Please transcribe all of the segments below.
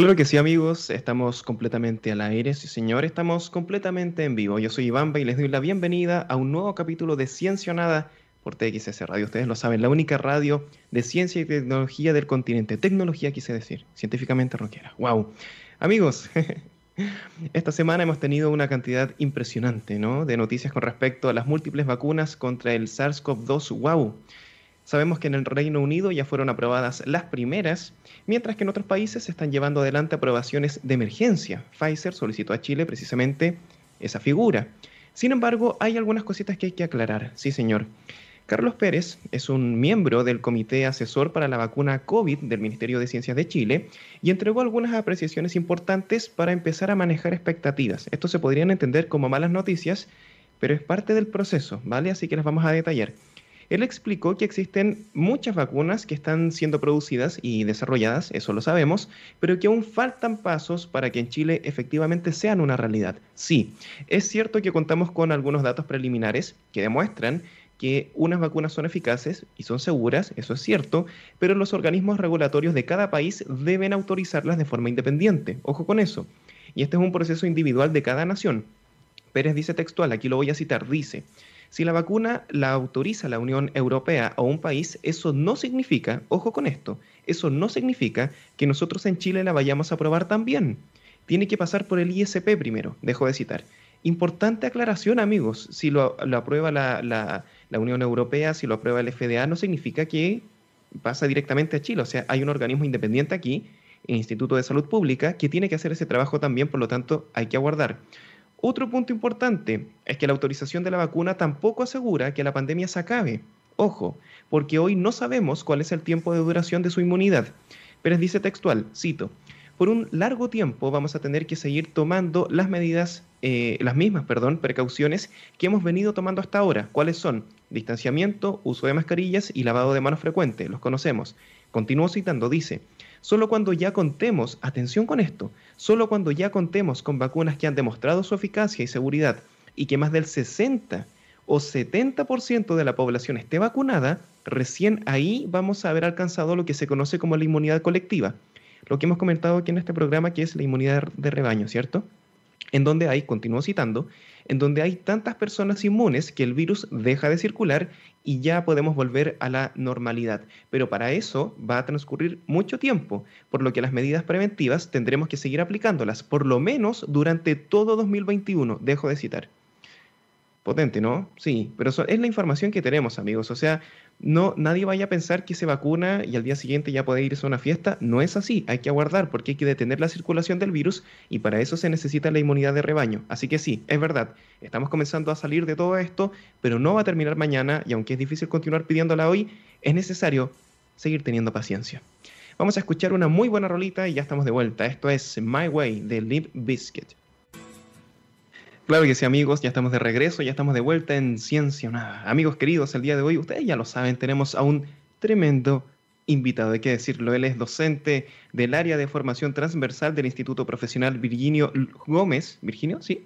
Claro que sí, amigos, estamos completamente al aire, sí, señor, estamos completamente en vivo. Yo soy Iván y les doy la bienvenida a un nuevo capítulo de Ciencia Nada por TXS Radio. Ustedes lo saben, la única radio de ciencia y tecnología del continente. Tecnología, quise decir, científicamente rockera. ¡Wow! Amigos, esta semana hemos tenido una cantidad impresionante ¿no? de noticias con respecto a las múltiples vacunas contra el SARS-CoV-2. ¡Wow! Sabemos que en el Reino Unido ya fueron aprobadas las primeras, mientras que en otros países se están llevando adelante aprobaciones de emergencia. Pfizer solicitó a Chile precisamente esa figura. Sin embargo, hay algunas cositas que hay que aclarar. Sí, señor. Carlos Pérez es un miembro del Comité Asesor para la Vacuna COVID del Ministerio de Ciencias de Chile y entregó algunas apreciaciones importantes para empezar a manejar expectativas. Esto se podrían entender como malas noticias, pero es parte del proceso, ¿vale? Así que las vamos a detallar. Él explicó que existen muchas vacunas que están siendo producidas y desarrolladas, eso lo sabemos, pero que aún faltan pasos para que en Chile efectivamente sean una realidad. Sí, es cierto que contamos con algunos datos preliminares que demuestran que unas vacunas son eficaces y son seguras, eso es cierto, pero los organismos regulatorios de cada país deben autorizarlas de forma independiente. Ojo con eso. Y este es un proceso individual de cada nación. Pérez dice textual, aquí lo voy a citar, dice, si la vacuna la autoriza la Unión Europea o un país, eso no significa, ojo con esto, eso no significa que nosotros en Chile la vayamos a aprobar también. Tiene que pasar por el ISP primero, dejo de citar. Importante aclaración, amigos, si lo, aprueba la, la Unión Europea, si lo aprueba el FDA, no significa que pasa directamente a Chile. O sea, hay un organismo independiente aquí, el Instituto de Salud Pública, que tiene que hacer ese trabajo también, por lo tanto, hay que aguardar. Otro punto importante es que la autorización de la vacuna tampoco asegura que la pandemia se acabe. Ojo, porque hoy no sabemos cuál es el tiempo de duración de su inmunidad. Pero dice textual, cito, por un largo tiempo vamos a tener que seguir tomando las medidas, eh, las mismas, perdón, precauciones que hemos venido tomando hasta ahora. ¿Cuáles son? Distanciamiento, uso de mascarillas y lavado de manos frecuente. Los conocemos. Continúo citando, dice, Solo cuando ya contemos, atención con esto, solo cuando ya contemos con vacunas que han demostrado su eficacia y seguridad y que más del 60 o 70% de la población esté vacunada, recién ahí vamos a haber alcanzado lo que se conoce como la inmunidad colectiva. Lo que hemos comentado aquí en este programa, que es la inmunidad de rebaño, ¿cierto? En donde hay, continúo citando, en donde hay tantas personas inmunes que el virus deja de circular y ya podemos volver a la normalidad. Pero para eso va a transcurrir mucho tiempo, por lo que las medidas preventivas tendremos que seguir aplicándolas, por lo menos durante todo 2021, dejo de citar. Potente, ¿no? Sí, pero es la información que tenemos, amigos. O sea, no, nadie vaya a pensar que se vacuna y al día siguiente ya puede irse a una fiesta. No es así, hay que aguardar porque hay que detener la circulación del virus y para eso se necesita la inmunidad de rebaño. Así que sí, es verdad, estamos comenzando a salir de todo esto, pero no va a terminar mañana y aunque es difícil continuar pidiéndola hoy, es necesario seguir teniendo paciencia. Vamos a escuchar una muy buena rolita y ya estamos de vuelta. Esto es My Way de Lip Biscuit. Claro que sí, amigos, ya estamos de regreso, ya estamos de vuelta en Ciencia Nada. Amigos queridos, el día de hoy, ustedes ya lo saben, tenemos a un tremendo invitado, hay que decirlo. Él es docente del área de formación transversal del Instituto Profesional Virginio Gómez. ¿Virginio? Sí.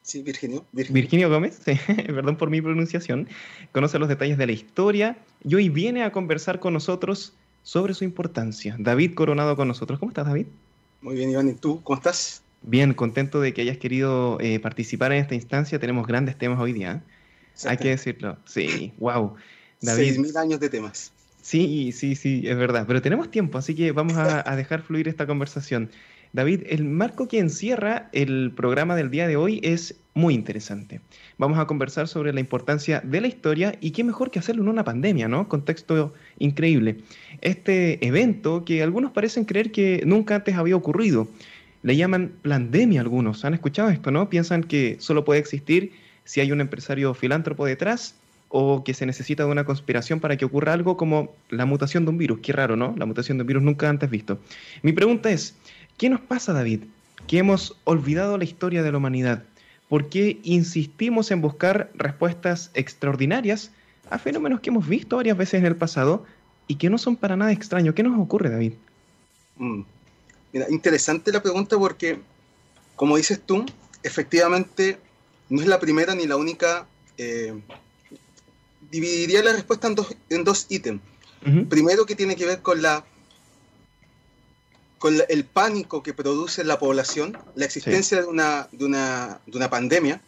Sí, Virginio. Virginio, Gómez, perdón por mi pronunciación. Conoce los detalles de la historia y hoy viene a conversar con nosotros sobre su importancia. David Coronado con nosotros. ¿Cómo estás, David? Muy bien, Iván. ¿Y tú? ¿Cómo estás? Bien, contento de que hayas querido eh, participar en esta instancia. Tenemos grandes temas hoy día. ¿eh? Hay que decirlo. Sí, wow. David. mil años de temas. Sí, sí, sí, es verdad. Pero tenemos tiempo, así que vamos a, a, dejar fluir esta conversación. David, el marco que encierra el programa del día de hoy es muy interesante. Vamos a conversar sobre la importancia de la historia y qué mejor que hacerlo en una pandemia, ¿no? Contexto increíble. Este evento que algunos parecen creer que nunca antes había ocurrido le llaman pandemia algunos. ¿Han escuchado esto, no? Piensan que solo puede existir si hay un empresario filántropo detrás o que se necesita de una conspiración para que ocurra algo como la mutación de un virus. Qué raro, ¿no? La mutación de un virus nunca antes visto. Mi pregunta es, ¿qué nos pasa, David? Que hemos olvidado la historia de la humanidad. ¿Por qué insistimos en buscar respuestas extraordinarias a fenómenos que hemos visto varias veces en el pasado y que no son para nada extraños? ¿Qué nos ocurre, David? Mm. Mira, interesante la pregunta porque, como dices tú, efectivamente no es la primera ni la única. Eh, dividiría la respuesta en dos, en dos ítems. Primero, que tiene que ver con la con el pánico que produce la población, la existencia de, una, de, una, de una pandemia,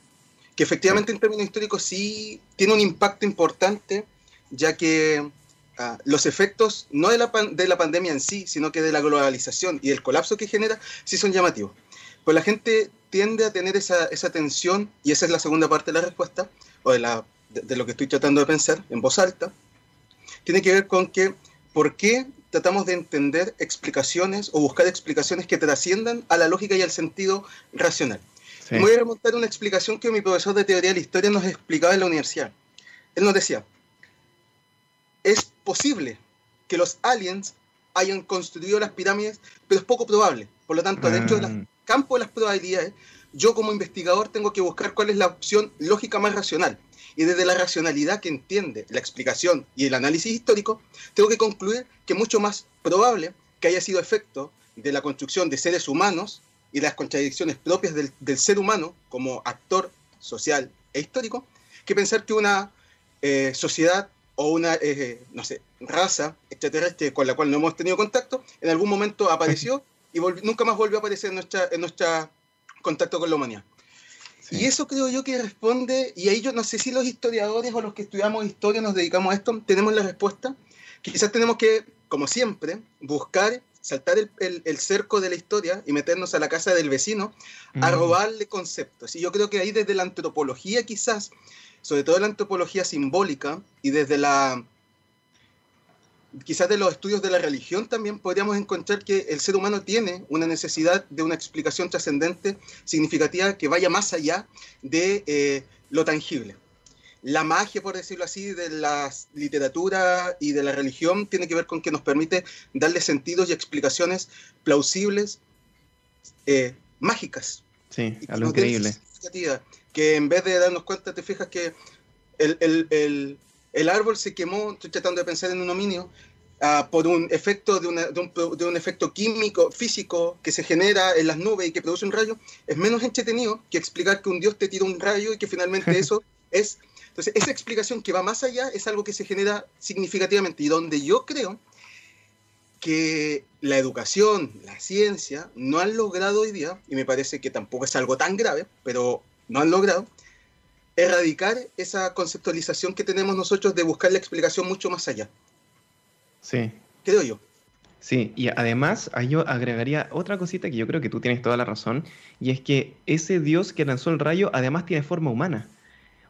que efectivamente en términos históricos sí tiene un impacto importante, ya que ah, los efectos no de la, de la pandemia en sí, sino que de la globalización y el colapso que genera, sí son llamativos. Pues la gente tiende a tener esa, esa tensión, y esa es la segunda parte de la respuesta, o de, la, de lo que estoy tratando de pensar en voz alta, tiene que ver con que, ¿por qué tratamos de entender explicaciones o buscar explicaciones que trasciendan a la lógica y al sentido racional. voy a remontar una explicación que mi profesor de teoría de la historia nos explicaba en la universidad. Él nos decía, es posible que los aliens hayan construido las pirámides, pero es poco probable. Por lo tanto, dentro del mm. campo de las probabilidades, yo como investigador tengo que buscar cuál es la opción lógica más racional y desde la racionalidad que entiende la explicación y el análisis histórico, tengo que concluir que es mucho más probable que haya sido efecto de la construcción de seres humanos y las contradicciones propias del, ser humano como actor social e histórico, que pensar que una eh, sociedad o una, eh, no sé, raza extraterrestre con la cual no hemos tenido contacto, en algún momento apareció y nunca más volvió a aparecer en nuestra, en nuestra contacto con la humanidad. Y eso creo yo que responde, y ahí yo no sé si los historiadores o los que estudiamos historia nos dedicamos a esto, tenemos la respuesta. Quizás tenemos que, como siempre, buscar, saltar el, cerco de la historia y meternos a la casa del vecino a mm. robarle conceptos. Y yo creo que ahí desde la antropología quizás, sobre todo la antropología simbólica y desde la quizás de los estudios de la religión también podríamos encontrar que el ser humano tiene una necesidad de una explicación trascendente, significativa, que vaya más allá de eh, lo tangible. La magia, por decirlo así, de la literatura y de la religión tiene que ver con que nos permite darle sentidos y explicaciones plausibles, eh, mágicas. Sí, algo increíble. Que en vez de darnos cuenta, te fijas que el, el el árbol se quemó, estoy tratando de pensar en un dominio, ah, por un efecto de, un, efecto químico, físico que se genera en las nubes y que produce un rayo, es menos entretenido que explicar que un dios te tira un rayo y que finalmente eso es... Entonces, esa explicación que va más allá es algo que se genera significativamente. Y donde yo creo que la educación, la ciencia, no han logrado hoy día, y me parece que tampoco es algo tan grave, pero no han logrado, erradicar esa conceptualización que tenemos nosotros de buscar la explicación mucho más allá. Sí. Creo yo. Sí, y además yo agregaría otra cosita que yo creo que tú tienes toda la razón, y es que ese Dios que lanzó el rayo además tiene forma humana.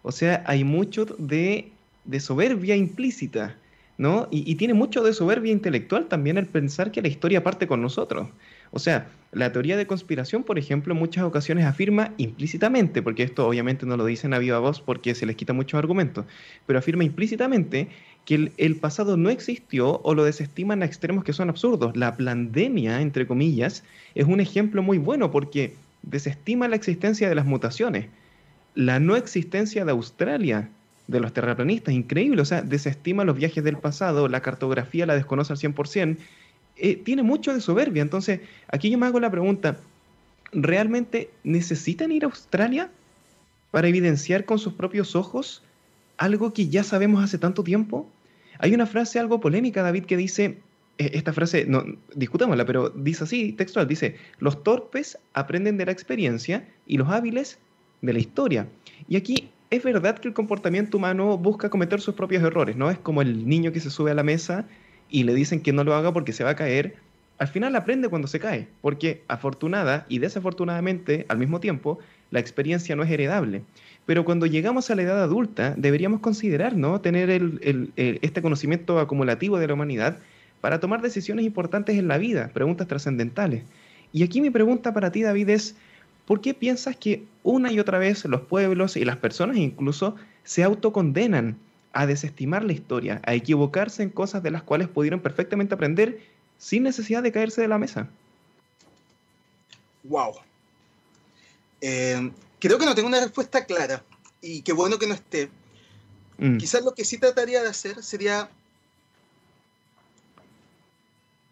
O sea, hay mucho de, de soberbia implícita, ¿no? Y, y, tiene mucho de soberbia intelectual también el pensar que la historia parte con nosotros. O sea, la teoría de conspiración, por ejemplo, en muchas ocasiones afirma implícitamente, porque esto obviamente no lo dicen a viva voz porque se les quita muchos argumentos, pero afirma implícitamente que el, pasado no existió o lo desestiman a extremos que son absurdos. La pandemia, entre comillas, es un ejemplo muy bueno porque desestima la existencia de las mutaciones. La no existencia de Australia, de los terraplanistas, increíble, o sea, desestima los viajes del pasado, la cartografía la desconoce al 100%, eh, tiene mucho de soberbia. Entonces, aquí yo me hago la pregunta, ¿realmente necesitan ir a Australia para evidenciar con sus propios ojos algo que ya sabemos hace tanto tiempo? Hay una frase algo polémica, David, que dice, eh, esta frase, no, discutámosla, pero dice así, textual, dice, los torpes aprenden de la experiencia y los hábiles de la historia. Y aquí es verdad que el comportamiento humano busca cometer sus propios errores, ¿no? Es como el niño que se sube a la mesa y le dicen que no lo haga porque se va a caer, al final aprende cuando se cae, porque afortunada y desafortunadamente al mismo tiempo, la experiencia no es heredable. Pero cuando llegamos a la edad adulta, deberíamos considerar ¿no? tener este conocimiento acumulativo de la humanidad para tomar decisiones importantes en la vida, preguntas trascendentales. Y aquí mi pregunta para ti, David, es, ¿por qué piensas que una y otra vez los pueblos y las personas incluso se autocondenan a desestimar la historia, a equivocarse en cosas de las cuales pudieron perfectamente aprender sin necesidad de caerse de la mesa. Wow. Eh, creo que no tengo una respuesta clara y qué bueno que no esté. Mm. Quizás lo que sí trataría de hacer sería,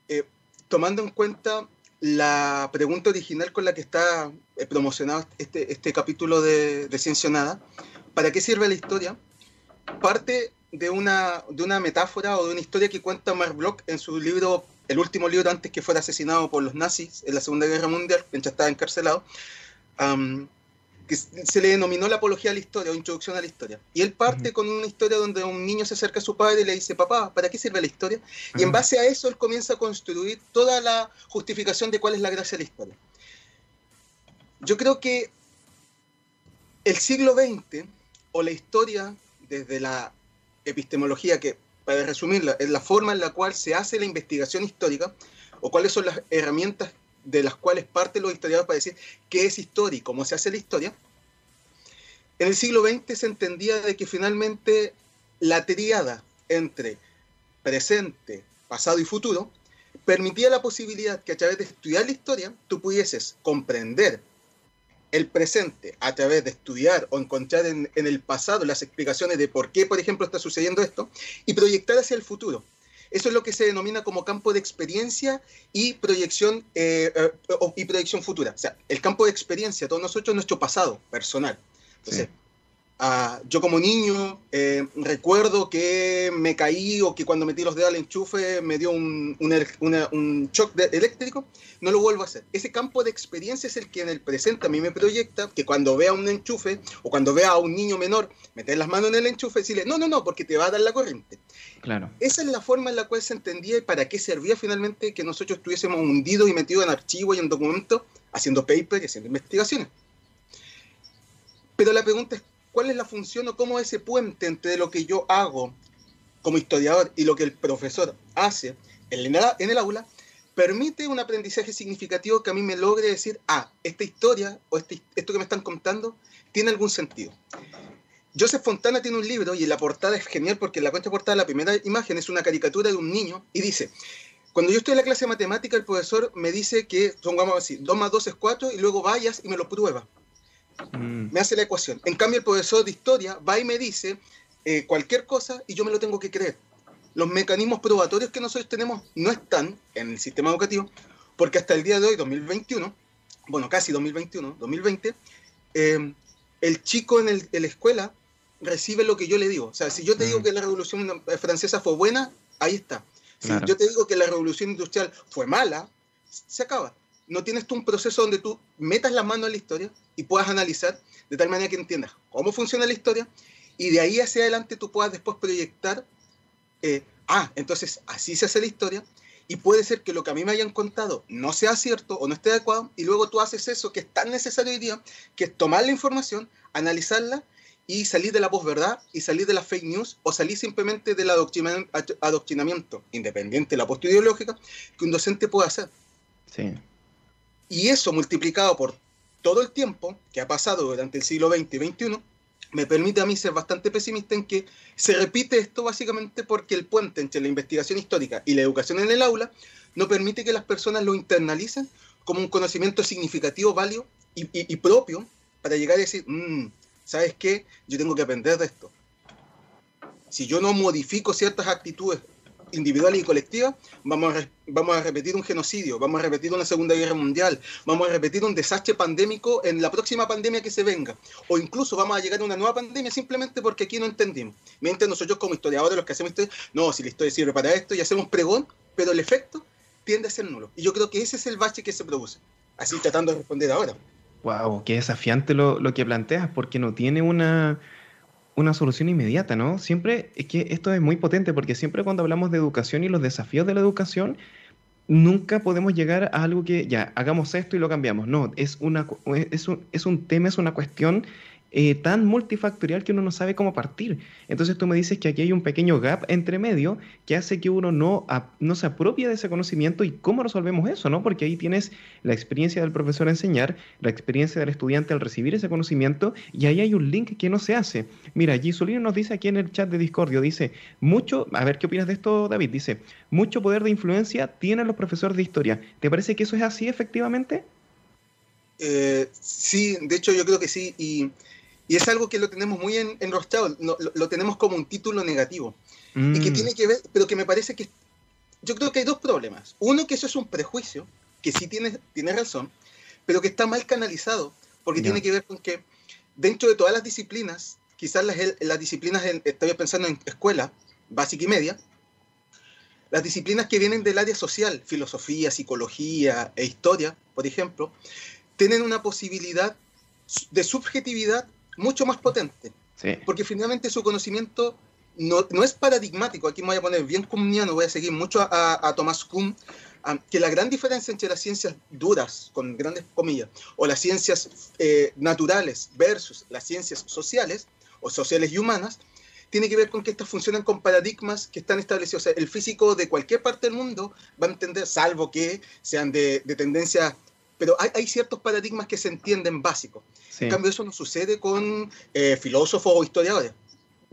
eh, tomando en cuenta la pregunta original con la que está eh, promocionado este, este capítulo de, de Ciencia Nada, ¿para qué sirve la historia? Parte de una, de una metáfora o de una historia que cuenta Mark Bloch en su libro el último libro antes que fuera asesinado por los nazis en la Segunda Guerra Mundial, mientras estaba encarcelado, que se le denominó la apología a la historia o introducción a la historia. Y él parte con una historia donde un niño se acerca a su padre y le dice, papá, ¿para qué sirve la historia? Y en base a eso él comienza a construir toda la justificación de cuál es la gracia de la historia. Yo creo que el siglo XX o la historia desde la epistemología, que para resumirla, es la forma en la cual se hace la investigación histórica o cuáles son las herramientas de las cuales parte los historiadores para decir qué es historia y cómo se hace la historia, en el siglo XX se entendía de que finalmente la triada entre presente, pasado y futuro permitía la posibilidad que a través de estudiar la historia tú pudieses comprender el presente a través de estudiar o encontrar en, el pasado las explicaciones de por qué, por ejemplo, está sucediendo esto y proyectar hacia el futuro. Eso es lo que se denomina como campo de experiencia y proyección, eh, eh, y proyección futura. O sea, el campo de experiencia, todos nosotros, es nuestro pasado personal. Entonces, Ah, yo como niño eh, recuerdo que me caí o que cuando metí los dedos al enchufe me dio un, un, shock eléctrico, no lo vuelvo a hacer. Ese campo de experiencia es el que en el presente a mí me proyecta que cuando vea un enchufe o cuando vea a un niño menor meter las manos en el enchufe, decirle, no, no, no, porque te va a dar la corriente. Claro. Esa es la forma en la cual se entendía y para qué servía finalmente que nosotros estuviésemos hundidos y metidos en archivos y en documentos, haciendo paper y haciendo investigaciones. Pero la pregunta es, cuál es la función o cómo ese puente entre lo que yo hago como historiador y lo que el profesor hace en el, aula permite un aprendizaje significativo que a mí me logre decir, ah, esta historia o este, esto que me están contando tiene algún sentido. Joseph Fontana tiene un libro y la portada es genial porque en la portada la primera imagen es una caricatura de un niño y dice, cuando yo estoy en la clase de matemática el profesor me dice que, pongamos así, 2 más 2 es 4 y luego vayas y me lo prueba. Mm. Me hace la ecuación. En cambio, el profesor de historia va y me dice eh, cualquier cosa y yo me lo tengo que creer. Los mecanismos probatorios que nosotros tenemos no están en el sistema educativo, porque hasta el día de hoy, 2021, bueno, casi 2021, 2020, eh, el chico en, la escuela recibe lo que yo le digo. O sea, si yo te digo mm. que la revolución francesa fue buena, ahí está. Si yo te digo que la revolución industrial fue mala, se acaba no tienes tú un proceso donde tú metas la mano en la historia y puedas analizar de tal manera que entiendas cómo funciona la historia y de ahí hacia adelante tú puedas después proyectar, eh, ah, entonces así se hace la historia y puede ser que lo que a mí me hayan contado no sea cierto o no esté adecuado y luego tú haces eso que es tan necesario hoy día, que es tomar la información, analizarla y salir de la posverdad y salir de la fake news o salir simplemente del adoctrinamiento independiente de la postura ideológica que un docente puede hacer. Sí. Y eso multiplicado por todo el tiempo que ha pasado durante el siglo XX y XXI, me permite a mí ser bastante pesimista en que se repite esto básicamente porque el puente entre la investigación histórica y la educación en el aula no permite que las personas lo internalicen como un conocimiento significativo, válido y, propio para llegar a decir, mm, ¿sabes qué? Yo tengo que aprender de esto. Si yo no modifico ciertas actitudes individual y colectiva, vamos a, vamos a repetir un genocidio, vamos a repetir una Segunda Guerra Mundial, vamos a repetir un desastre pandémico en la próxima pandemia que se venga, o incluso vamos a llegar a una nueva pandemia simplemente porque aquí no entendimos. Mientras nosotros como historiadores, los que hacemos historia, no, si la historia sirve para esto y hacemos pregón, pero el efecto tiende a ser nulo. Y yo creo que ese es el bache que se produce. Así tratando de responder ahora. Wow, qué desafiante lo, lo que planteas, porque no tiene una una solución inmediata, ¿no? Siempre, es que esto es muy potente porque siempre cuando hablamos de educación y los desafíos de la educación, nunca podemos llegar a algo que ya, hagamos esto y lo cambiamos. No, es, una, es, un, es un tema, es una cuestión eh, tan multifactorial que uno no sabe cómo partir. Entonces tú me dices que aquí hay un pequeño gap entre medio que hace que uno no, no se apropie de ese conocimiento y cómo resolvemos eso, ¿no? Porque ahí tienes la experiencia del profesor a enseñar, la experiencia del estudiante al recibir ese conocimiento y ahí hay un link que no se hace. Mira, Gisolino nos dice aquí en el chat de Discordio, dice, mucho, a ver qué opinas de esto, David, dice, mucho poder de influencia tienen los profesores de historia. ¿Te parece que eso es así efectivamente? Eh, sí, de hecho yo creo que sí. Y y es algo que lo tenemos muy en, enrostrado, lo, tenemos como un título negativo. Y que mm. tiene que ver, pero que me parece que. Yo creo que hay dos problemas. Uno, que eso es un prejuicio, que sí tiene, tiene razón, pero que está mal canalizado, porque tiene que ver con que dentro de todas las disciplinas, quizás las, las disciplinas, estoy pensando en escuela, básica y media, las disciplinas que vienen del área social, filosofía, psicología e historia, por ejemplo, tienen una posibilidad de subjetividad mucho más potente. Porque finalmente su conocimiento no, no, es paradigmático. Aquí me voy a poner bien no voy a seguir mucho a, a Thomas Kuhn, que la gran diferencia entre las ciencias duras, con grandes comillas, o las ciencias eh, naturales versus las ciencias sociales, o sociales y humanas, tiene que ver con que estas funcionan con paradigmas que están establecidos. O sea, el físico de cualquier parte del mundo va a entender, salvo que sean de, de tendencia, pero hay, hay, ciertos paradigmas que se entienden básicos. En cambio, eso no sucede con eh, filósofos o historiadores.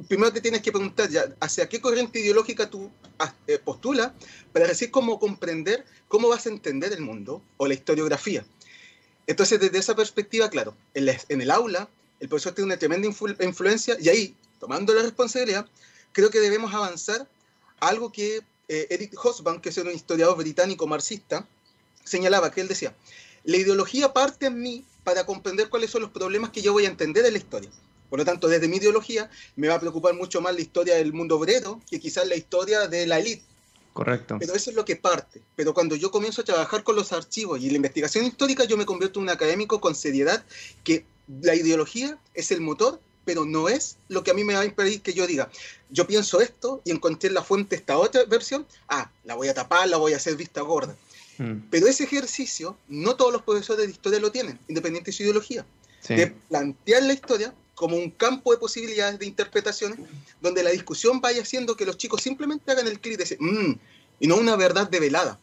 Primero te tienes que preguntar ya hacia qué corriente ideológica tú ah, eh, postulas para decir cómo comprender, cómo vas a entender el mundo o la historiografía. Entonces, desde esa perspectiva, claro, en, en el aula el profesor tiene una tremenda influencia y ahí tomando la responsabilidad, creo que debemos avanzar algo que eh, Eric Hobsbawm, que es un historiador británico marxista, señalaba, que él decía, la ideología parte en mí para comprender cuáles son los problemas que yo voy a entender en la historia. Por lo tanto, desde mi ideología me va a preocupar mucho más la historia del mundo obrero que quizás la historia de la élite. Correcto. Pero eso es lo que parte. Pero cuando yo comienzo a trabajar con los archivos y la investigación histórica, yo me convierto en un académico con seriedad que la ideología es el motor pero no es lo que a mí me va a impedir que yo diga, yo pienso esto y encontré en la fuente esta otra versión, ah, la voy a tapar, la voy a hacer vista gorda. Mm. Pero ese ejercicio no todos los profesores de historia lo tienen, independiente de su ideología. De plantear la historia como un campo de posibilidades de interpretaciones donde la discusión vaya haciendo que los chicos simplemente hagan el clic de decir, mm", y no una verdad develada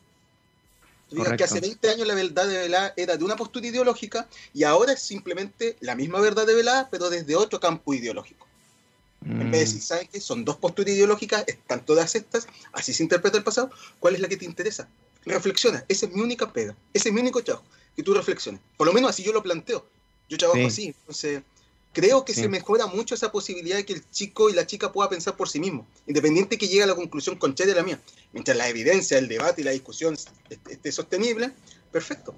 que hace 20 años la verdad de velada era de una postura ideológica y ahora es simplemente la misma verdad de velada, pero desde otro campo ideológico. En vez de decir. ¿sabes qué? Son dos posturas ideológicas, están todas estas, así se interpreta el pasado. ¿Cuál es la que te interesa? Reflexiona, esa es mi única pega, ese es mi único trabajo, que tú reflexiones. Por lo menos así yo lo planteo. Yo trabajo así, entonces creo que se mejora mucho esa posibilidad de que el chico y la chica pueda pensar por sí mismo, independiente que llegue a la conclusión contraria de la mía. Mientras la evidencia, el debate y la discusión esté sostenible, perfecto.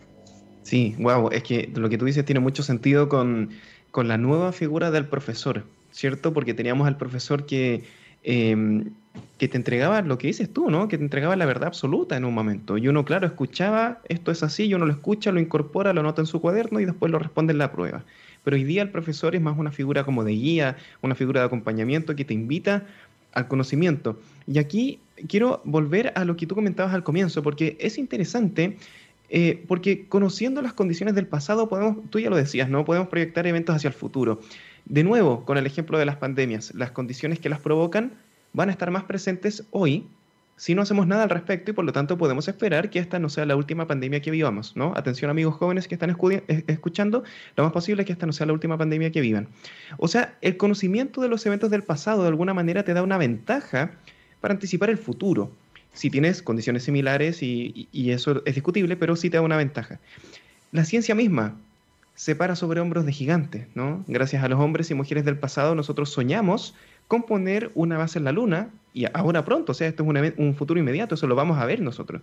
Sí, wow, es que lo que tú dices tiene mucho sentido con, con la nueva figura del profesor, ¿cierto? Porque teníamos al profesor que, em, que te entregaba lo que dices tú, ¿no? Que te entregaba la verdad absoluta en un momento. Y uno, claro, escuchaba, esto es así, y uno lo escucha, lo incorpora, lo anota en su cuaderno y después lo responde en la prueba pero hoy día el profesor es más una figura como de guía, una figura de acompañamiento que te invita al conocimiento. Y aquí quiero volver a lo que tú comentabas al comienzo, porque es interesante, eh, porque conociendo las condiciones del pasado, podemos, tú ya lo decías, ¿no? Podemos proyectar eventos hacia el futuro. De nuevo, con el ejemplo de las pandemias, las condiciones que las provocan van a estar más presentes hoy si no hacemos nada al respecto y por lo tanto podemos esperar que esta no sea la última pandemia que vivamos, ¿no? Atención amigos jóvenes que están escuchando, lo más posible es que esta no sea la última pandemia que vivan. O sea, el conocimiento de los eventos del pasado de alguna manera te da una ventaja para anticipar el futuro. Si tienes condiciones similares y, y eso es discutible, pero sí te da una ventaja. La ciencia misma se para sobre hombros de gigantes, ¿no? Gracias a los hombres y mujeres del pasado nosotros soñamos con poner una base en la Luna y ahora pronto, o sea, esto es un, futuro inmediato, eso lo vamos a ver nosotros.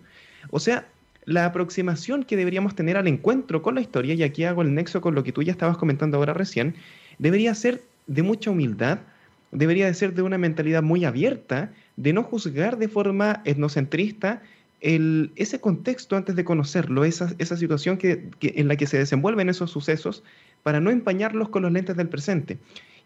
O sea, la aproximación que deberíamos tener al encuentro con la historia, y aquí hago el nexo con lo que tú ya estabas comentando ahora recién, debería ser de mucha humildad, debería de ser de una mentalidad muy abierta, de no juzgar de forma etnocentrista el, ese contexto antes de conocerlo, esa, esa situación que, en la que se desenvuelven esos sucesos, para no empañarlos con los lentes del presente.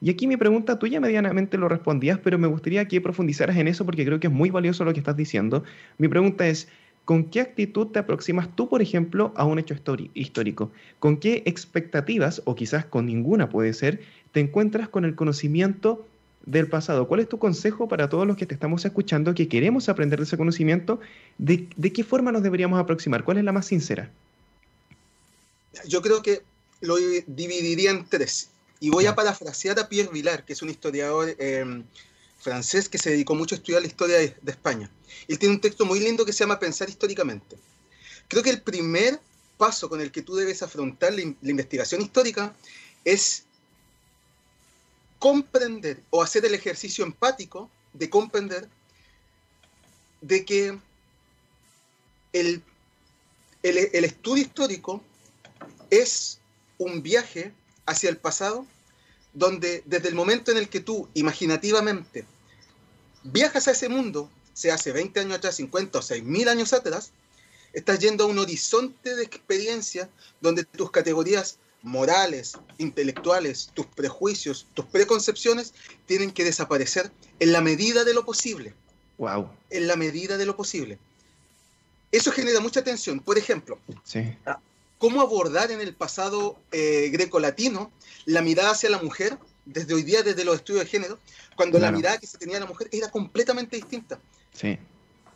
Y aquí mi pregunta, tú ya medianamente lo respondías, pero me gustaría que profundizaras en eso porque creo que es muy valioso lo que estás diciendo. Mi pregunta es, ¿con qué actitud te aproximas tú, por ejemplo, a un hecho histórico? ¿Con qué expectativas, o quizás con ninguna puede ser, te encuentras con el conocimiento del pasado? ¿Cuál es tu consejo para todos los que te estamos escuchando que queremos aprender de ese conocimiento? ¿De, de qué forma nos deberíamos aproximar? ¿Cuál es la más sincera? Yo creo que lo dividiría en tres. Y voy a parafrasear a Pierre Vilar, que es un historiador eh, francés que se dedicó mucho a estudiar la historia de, España. Él tiene un texto muy lindo que se llama Pensar históricamente. Creo que el primer paso con el que tú debes afrontar la, la investigación histórica es comprender o hacer el ejercicio empático de comprender de que el, el, estudio histórico es un viaje hacia el pasado, donde desde el momento en el que tú imaginativamente viajas a ese mundo sea hace 20 años atrás, 50 o 6.000 años atrás, estás yendo a un horizonte de experiencia donde tus categorías morales, intelectuales, tus prejuicios, tus preconcepciones tienen que desaparecer en la medida de lo posible. Wow. En la medida de lo posible. Eso genera mucha tensión. Por ejemplo, sí. Ah, cómo abordar en el pasado eh, greco-latino la mirada hacia la mujer, desde hoy día, desde los estudios de género, cuando la mirada que se tenía a la mujer era completamente distinta. Sí.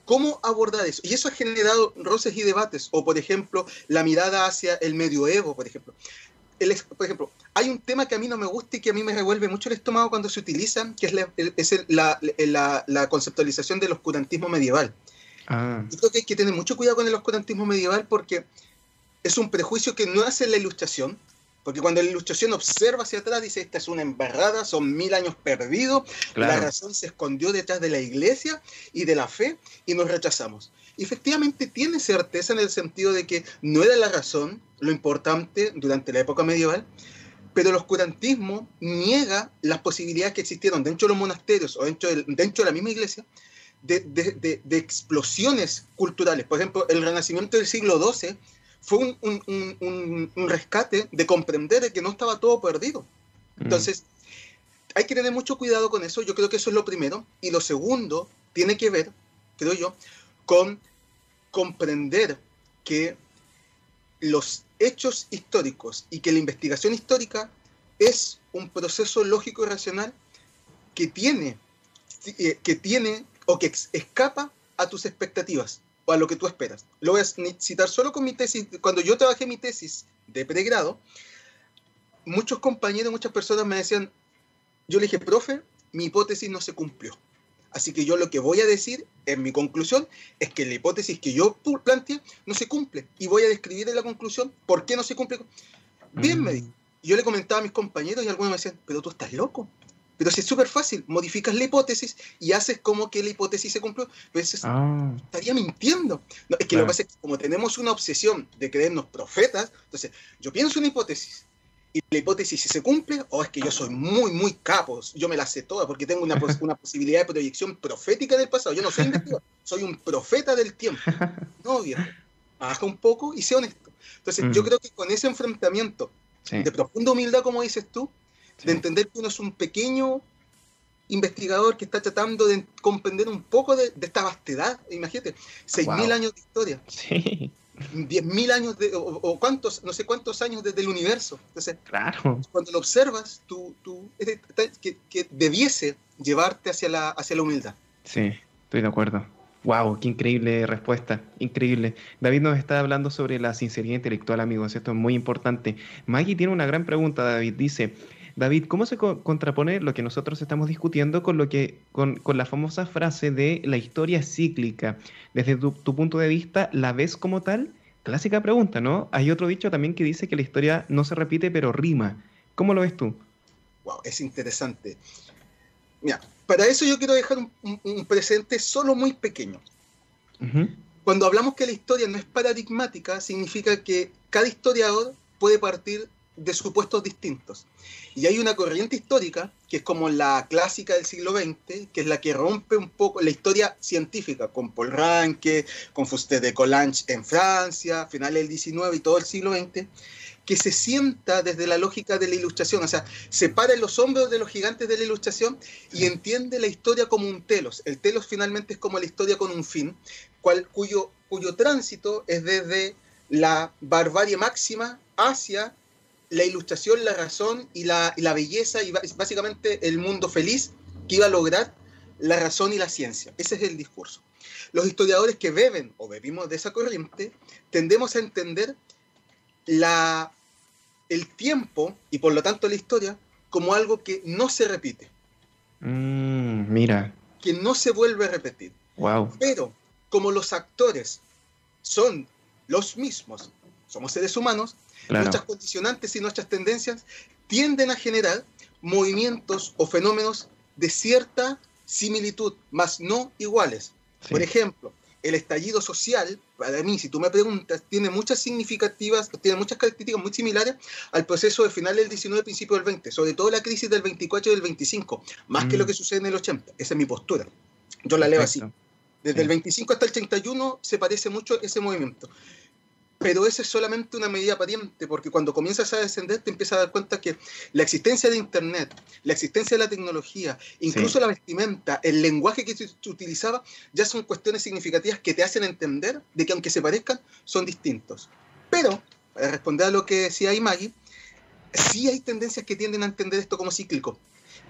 ¿Cómo abordar eso? Y eso ha generado roces y debates. O, por ejemplo, la mirada hacia el medioevo, por ejemplo. El, por ejemplo, hay un tema que a mí no me gusta y que a mí me revuelve mucho el estómago cuando se utiliza, que es la, es la, la, la conceptualización del oscurantismo medieval. Ah. Yo creo que hay que tener mucho cuidado con el oscurantismo medieval porque es un prejuicio que no hace la ilustración, porque cuando la ilustración observa hacia atrás, dice, esta es una embarrada, son mil años perdidos, Claro. la razón se escondió detrás de la iglesia y de la fe y nos rechazamos. Efectivamente tiene certeza en el sentido de que no era la razón lo importante durante la época medieval, pero el oscurantismo niega las posibilidades que existieron dentro de los monasterios o dentro, del- dentro de la misma iglesia de, de- de- de explosiones culturales. Por ejemplo, el renacimiento del siglo XII fue un, un- un- un- rescate de comprender de que no estaba todo perdido. Mm. Entonces, hay que tener mucho cuidado con eso. Yo creo que eso es lo primero. Y lo segundo tiene que ver, creo yo, con comprender que los hechos históricos y que la investigación histórica es un proceso lógico y racional que tiene, eh, que tiene o que escapa a tus expectativas o a lo que tú esperas. Lo voy a citar solo con mi tesis. Cuando yo trabajé mi tesis de pregrado, muchos compañeros, muchas personas me decían, yo le dije, profe, mi hipótesis no se cumplió. Así que yo lo que voy a decir en mi conclusión es que la hipótesis que yo planteé no se cumple. Y voy a describir en la conclusión por qué no se cumple. Bien, me Mm. dijo. Y yo le comentaba a mis compañeros y algunos me decían, pero tú estás loco. Pero si es súper fácil, modificas la hipótesis y haces como que la hipótesis se cumplió. Pero eso es- Ah, estaría mintiendo. No, es que Claro. lo que pasa es que como tenemos una obsesión de creernos profetas, entonces yo pienso una hipótesis y la hipótesis si se cumple, o es que yo soy muy, muy capo, yo me la sé toda porque tengo una, pos- una posibilidad de proyección profética del pasado. Yo no soy investigador, soy un profeta del tiempo. No, viejo. Baja un poco y sé honesto. Entonces Mm. yo creo que con ese enfrentamiento sí. de profunda humildad, como dices tú, sí. de entender que uno es un pequeño investigador que está tratando de comprender un poco de, de esta vastedad. Imagínate, 6.000 Wow. años de historia, Sí, 10.000 años de, o, o cuántos, no sé cuántos años desde el universo. Entonces, claro. cuando lo observas, tú, tú que, que debiese llevarte hacia la, hacia la humildad. Sí, estoy de acuerdo. Wow, qué increíble respuesta, increíble. David nos está hablando sobre la sinceridad intelectual, amigos. Esto es muy importante. Maggie tiene una gran pregunta, David. Dice, David, ¿cómo se co- contrapone lo que nosotros estamos discutiendo con lo que, con, con la famosa frase de la historia cíclica? Desde tu, tu punto de vista, ¿la ves como tal? Clásica pregunta, ¿no? Hay otro dicho también que dice que la historia no se repite, pero rima. ¿Cómo lo ves tú? Wow, es interesante. Mira, para eso yo quiero dejar un, un- un presente solo muy pequeño. Cuando hablamos que la historia no es paradigmática, significa que cada historiador puede partir de supuestos distintos. Y hay una corriente histórica, que es como la clásica del siglo XX, que es la que rompe un poco la historia científica, con Paul Ranke, con Fusté de Collange en Francia, finales del XIX y todo el siglo XX, que se sienta desde la lógica de la ilustración, o sea, separa los hombros de los gigantes de la ilustración y entiende la historia como un telos. El telos finalmente es como la historia con un fin, cual, cuyo, cuyo tránsito es desde la barbarie máxima hacia la ilustración, la razón y la, y la belleza y bás- básicamente el mundo feliz que iba a lograr la razón y la ciencia. Ese es el discurso. Los historiadores que beben o bebimos de esa corriente tendemos a entender la, el tiempo y por lo tanto la historia como algo que no se repite, Mm, mira, que no se vuelve a repetir. wow. Pero como los actores son los mismos, somos seres humanos, Claro. nuestras condicionantes y nuestras tendencias tienden a generar movimientos o fenómenos de cierta similitud, más no iguales. Sí. Por ejemplo, el estallido social, para mí, si tú me preguntas, tiene muchas significativas, tiene muchas características muy similares al proceso de final del 19, principio del 20, sobre todo la crisis del 24 y del 25, más que Mm. lo que sucede en el 80. Esa es mi postura. Yo la leo así. Desde el 25 hasta el 31 se parece mucho ese movimiento. Pero esa es solamente una medida pariente, porque cuando comienzas a descender te empiezas a dar cuenta que la existencia de Internet, la existencia de la tecnología, incluso la vestimenta, el lenguaje que se utilizaba, ya son cuestiones significativas que te hacen entender de que aunque se parezcan, son distintos. Pero, para responder a lo que decía Maggie, sí hay tendencias que tienden a entender esto como cíclico,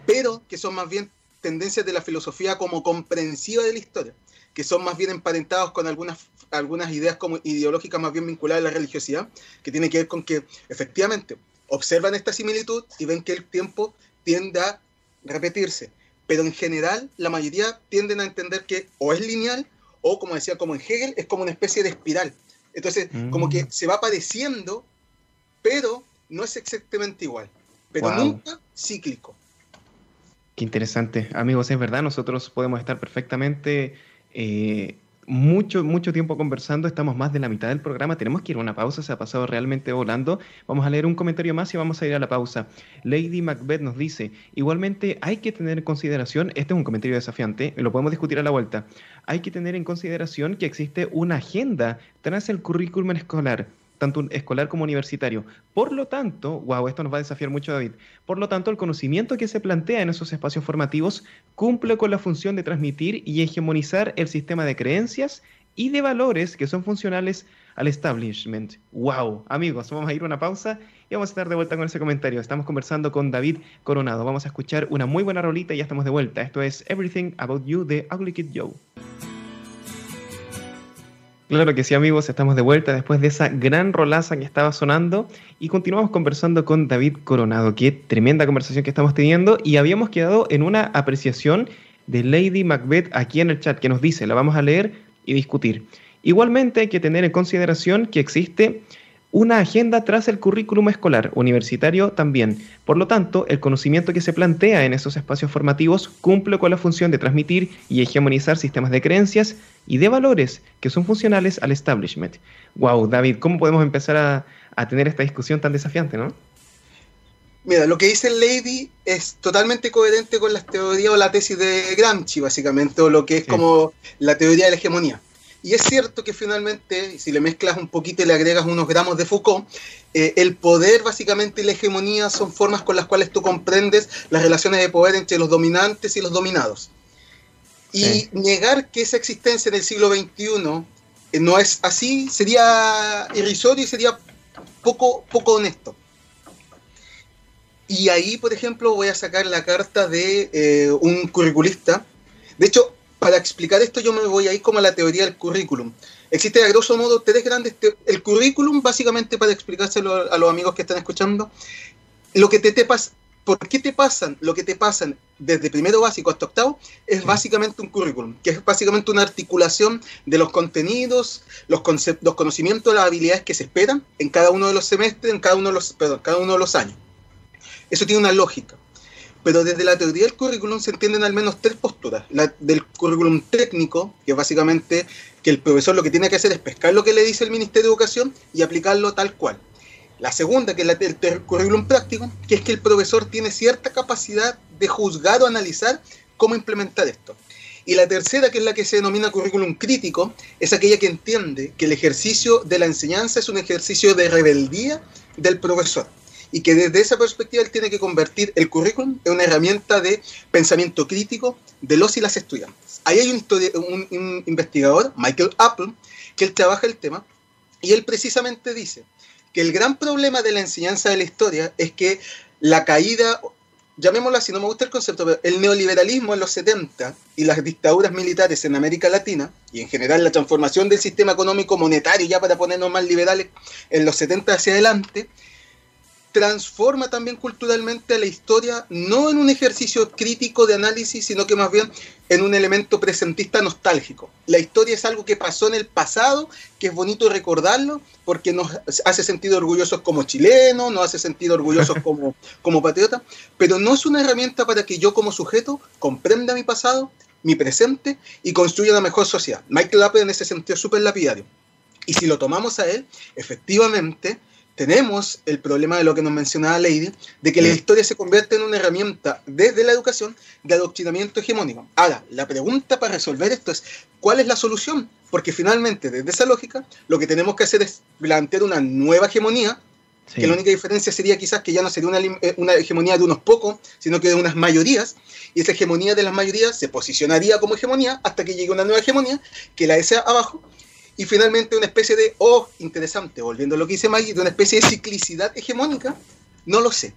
pero que son más bien tendencias de la filosofía como comprensiva de la historia, que son más bien emparentados con algunas, algunas ideas como ideológicas más bien vinculadas a la religiosidad, que tiene que ver con que efectivamente observan esta similitud y ven que el tiempo tiende a repetirse, pero en general la mayoría tienden a entender que o es lineal o como decía como en Hegel es como una especie de espiral. Entonces, como que mm. se va padeciendo, pero no es exactamente igual, pero nunca cíclico. Qué interesante. Amigos, es verdad, nosotros podemos estar perfectamente eh, mucho, mucho tiempo conversando, estamos más de la mitad del programa, tenemos que ir a una pausa, se ha pasado realmente volando. Vamos a leer un comentario más y vamos a ir a la pausa. Lady Macbeth nos dice, igualmente hay que tener en consideración, este es un comentario desafiante, lo podemos discutir a la vuelta, hay que tener en consideración que existe una agenda tras el currículum escolar tanto escolar como universitario. Por lo tanto, wow, esto nos va a desafiar mucho David. Por lo tanto, el conocimiento que se plantea en esos espacios formativos cumple con la función de transmitir y hegemonizar el sistema de creencias y de valores que son funcionales al establishment. Wow, amigos, vamos a ir a una pausa y vamos a estar de vuelta con ese comentario. Estamos conversando con David Coronado. Vamos a escuchar una muy buena rolita y ya estamos de vuelta. Esto es Everything About You de Ugly Kid Joe. Claro que sí, amigos, estamos de vuelta después de esa gran rolaza que estaba sonando y continuamos conversando con David Coronado. Qué tremenda conversación que estamos teniendo y habíamos quedado en una apreciación de Lady Macbeth aquí en el chat que nos dice, la vamos a leer y discutir. Igualmente hay que tener en consideración que existe una agenda tras el currículum escolar, universitario también. Por lo tanto, el conocimiento que se plantea en esos espacios formativos cumple con la función de transmitir y hegemonizar sistemas de creencias y de valores que son funcionales al establishment. Wow, David, ¿cómo podemos empezar a, tener esta discusión tan desafiante, no? Mira, lo que dice Lady es totalmente coherente con la teoría o la tesis de Gramsci, básicamente, o lo que es como la teoría de la hegemonía. Y es cierto que finalmente, si le mezclas un poquito y le agregas unos gramos de Foucault, eh, el poder básicamente y la hegemonía son formas con las cuales tú comprendes las relaciones de poder entre los dominantes y los dominados. Y negar que esa existencia en el siglo XXI eh, no es así sería irrisorio y sería poco, poco honesto. Y ahí, por ejemplo, voy a sacar la carta de eh, un curriculista. De hecho, para explicar esto yo me voy a ir como a la teoría del currículum. Existe a grosso modo tres grandes... El currículum, básicamente para explicárselo a los amigos que están escuchando, lo que te, te pasa... ¿Por qué te pasan lo que te pasan desde primero básico hasta octavo? Es básicamente un currículum, que es básicamente una articulación de los contenidos, los, los conocimientos, las habilidades que se esperan en cada uno de los semestres, en cada uno de los, perdón, cada uno de los años. Eso tiene una lógica pero desde la teoría del currículum se entienden al menos tres posturas. La del currículum técnico, que es básicamente que el profesor lo que tiene que hacer es pescar lo que le dice el Ministerio de Educación y aplicarlo tal cual. La segunda, que es la del currículum práctico, que es que el profesor tiene cierta capacidad de juzgar o analizar cómo implementar esto. Y la tercera, que es la que se denomina currículum crítico, es aquella que entiende que el ejercicio de la enseñanza es un ejercicio de rebeldía del profesor y que desde esa perspectiva él tiene que convertir el currículum en una herramienta de pensamiento crítico de los y las estudiantes. Ahí hay un, un investigador, Michael Apple, que él trabaja el tema y él precisamente dice que el gran problema de la enseñanza de la historia es que la caída, llamémosla así, no me gusta el concepto, pero el neoliberalismo en los 70 y las dictaduras militares en América Latina, y en general la transformación del sistema económico monetario, ya para ponernos más liberales, en los 70 hacia adelante, transforma también culturalmente la historia, no en un ejercicio crítico de análisis, sino que más bien en un elemento presentista nostálgico. La historia es algo que pasó en el pasado, que es bonito recordarlo, porque nos hace sentir orgullosos como chilenos, nos hace sentir orgullosos como, como patriotas, pero no es una herramienta para que yo como sujeto comprenda mi pasado, mi presente y construya una mejor sociedad. Michael Apple en ese sentido es súper lapidario. Y si lo tomamos a él, efectivamente, tenemos el problema de lo que nos mencionaba Lady, de que la historia se convierte en una herramienta desde la educación de adoctrinamiento hegemónico. Ahora, la pregunta para resolver esto es, ¿cuál es la solución? Porque finalmente, desde esa lógica, lo que tenemos que hacer es plantear una nueva hegemonía, que la única diferencia sería quizás que ya no sería una, eh, una hegemonía de unos pocos, sino que de unas mayorías, y esa hegemonía de las mayorías se posicionaría como hegemonía hasta que llegue una nueva hegemonía, que la desea abajo, y finalmente una especie de, oh, interesante, volviendo a lo que dice Maggie, de una especie de ciclicidad hegemónica, no lo sé.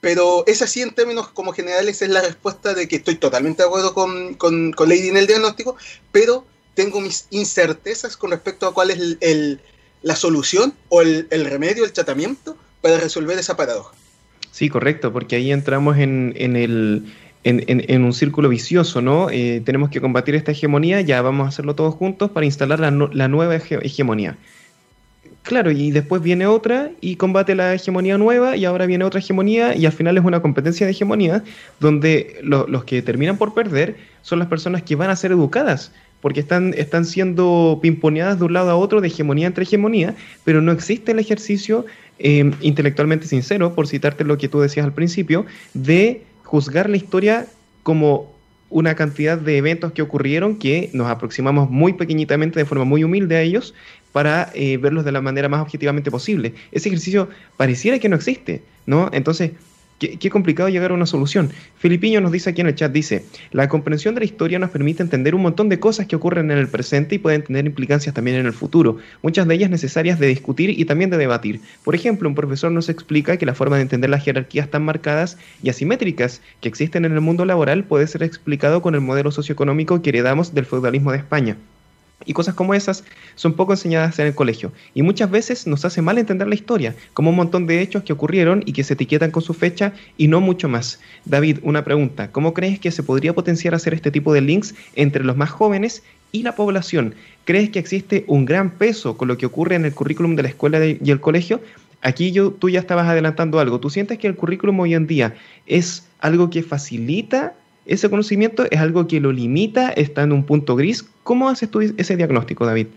Pero es así en términos como generales, es la respuesta de que estoy totalmente de acuerdo con, con, con Lady en el diagnóstico, pero tengo mis incertezas con respecto a cuál es el, la solución o el, el, remedio, el tratamiento para resolver esa paradoja. Sí, correcto, porque ahí entramos en, en el en, un círculo vicioso, ¿no? Eh, tenemos que combatir esta hegemonía, ya vamos a hacerlo todos juntos para instalar la, nueva hegemonía. Claro, y después viene otra y combate la hegemonía nueva y ahora viene otra hegemonía y al final es una competencia de hegemonía donde los que terminan por perder son las personas que van a ser educadas porque están, están siendo pimponeadas de un lado a otro de hegemonía entre hegemonía, pero no existe el ejercicio eh, intelectualmente sincero, por citarte lo que tú decías al principio, de juzgar la historia como una cantidad de eventos que ocurrieron que nos aproximamos muy pequeñitamente, de forma muy humilde a ellos, para eh, verlos de la manera más objetivamente posible. Ese ejercicio pareciera que no existe, ¿no? Entonces, Qué, complicado llegar a una solución. Filipiño nos dice aquí en el chat, dice, la comprensión de la historia nos permite entender un montón de cosas que ocurren en el presente y pueden tener implicancias también en el futuro, muchas de ellas necesarias de discutir y también de debatir. Por ejemplo, un profesor nos explica que la forma de entender las jerarquías tan marcadas y asimétricas que existen en el mundo laboral puede ser explicado con el modelo socioeconómico que heredamos del feudalismo de España. Y cosas como esas son poco enseñadas en el colegio. Y muchas veces nos hace mal entender la historia, como un montón de hechos que ocurrieron y que se etiquetan con su fecha y no mucho más. David, una pregunta. ¿Cómo crees que se podría potenciar hacer este tipo de links entre los más jóvenes y la población? ¿Crees que existe un gran peso con lo que ocurre en el currículum de la escuela y el colegio? Aquí yo, tú ya estabas adelantando algo. ¿Tú sientes que el currículum hoy en día es algo que facilita ese conocimiento es algo que lo limita, está en un punto gris. ¿Cómo haces tú ese diagnóstico, David?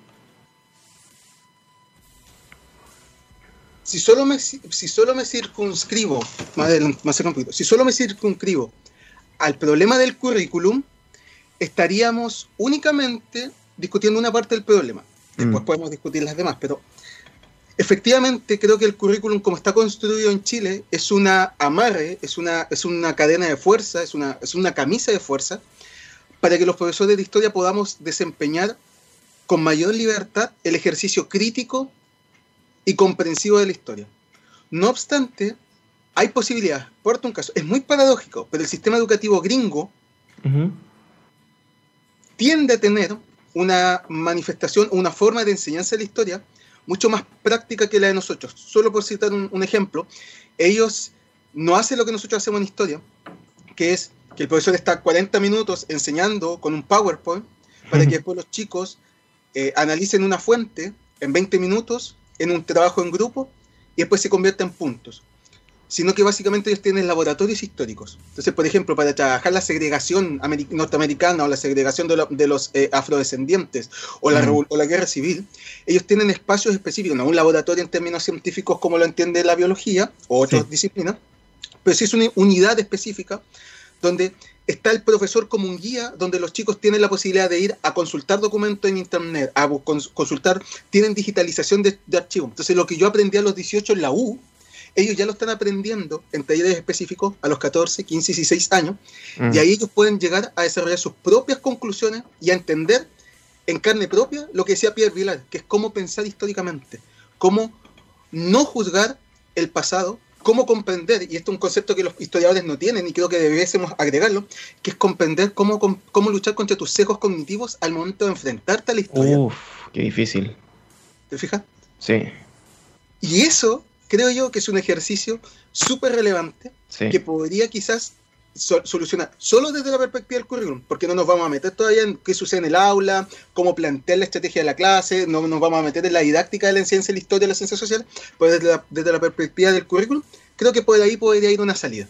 Si solo me, si solo me circunscribo, más, más si solo me circunscribo al problema del currículum, estaríamos únicamente discutiendo una parte del problema. Después mm. podemos discutir las demás, pero Efectivamente, creo que el currículum como está construido en Chile es una amarre, es una, es una cadena de fuerza, es una, es una camisa de fuerza para que los profesores de historia podamos desempeñar con mayor libertad el ejercicio crítico y comprensivo de la historia. No obstante, hay posibilidades. Por un caso, es muy paradójico, pero el sistema educativo gringo tiende a tener una manifestación, una forma de enseñanza de la historia mucho más práctica que la de nosotros. Solo por citar un, ejemplo, ellos no hacen lo que nosotros hacemos en historia, que es que el profesor está 40 minutos enseñando con un PowerPoint para que después los chicos eh, analicen una fuente en 20 minutos en un trabajo en grupo y después se convierte en puntos sino que básicamente ellos tienen laboratorios históricos. Entonces, por ejemplo, para trabajar la segregación norteamericana o la segregación de, los eh, afrodescendientes o la, o la guerra civil, ellos tienen espacios específicos, no un laboratorio en términos científicos como lo entiende la biología o otras disciplinas, pero sí es una unidad específica donde está el profesor como un guía, donde los chicos tienen la posibilidad de ir a consultar documentos en internet, a consultar, tienen digitalización de, de archivos. Entonces, lo que yo aprendí a los 18 en la U, ellos ya lo están aprendiendo en talleres específicos a los 14, 15, 16 años, y mm. ahí ellos pueden llegar a desarrollar sus propias conclusiones y a entender en carne propia lo que decía Pierre Vilar, que es cómo pensar históricamente, cómo no juzgar el pasado, cómo comprender, y esto es un concepto que los historiadores no tienen y creo que debiésemos agregarlo, que es comprender cómo, cómo luchar contra tus sesgos cognitivos al momento de enfrentarte a la historia. Uf, qué difícil. ¿Te fijas? Sí. Y eso creo yo que es un ejercicio súper relevante que podría quizás solucionar solo desde la perspectiva del currículum, porque no nos vamos a meter todavía en qué sucede en el aula, cómo plantear la estrategia de la clase, no nos vamos a meter en la didáctica de la ciencia, la historia de la ciencia social, pero desde la, perspectiva del currículum, creo que por ahí podría ir una salida.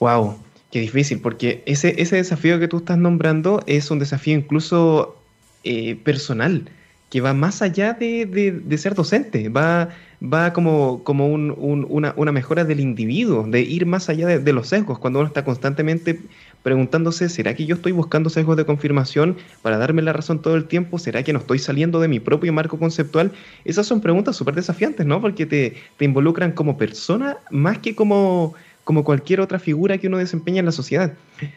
Wow, mm. qué difícil, porque ese, ese desafío que tú estás nombrando es un desafío incluso eh, personal que va más allá de, ser docente, va, va como, como una, mejora del individuo, de ir más allá de, los sesgos, cuando uno está constantemente preguntándose, ¿será que yo estoy buscando sesgos de confirmación para darme la razón todo el tiempo? ¿Será que no estoy saliendo de mi propio marco conceptual? Esas son preguntas súper desafiantes, ¿no? Porque te, te involucran como persona más que como como cualquier otra figura que uno desempeña en la sociedad.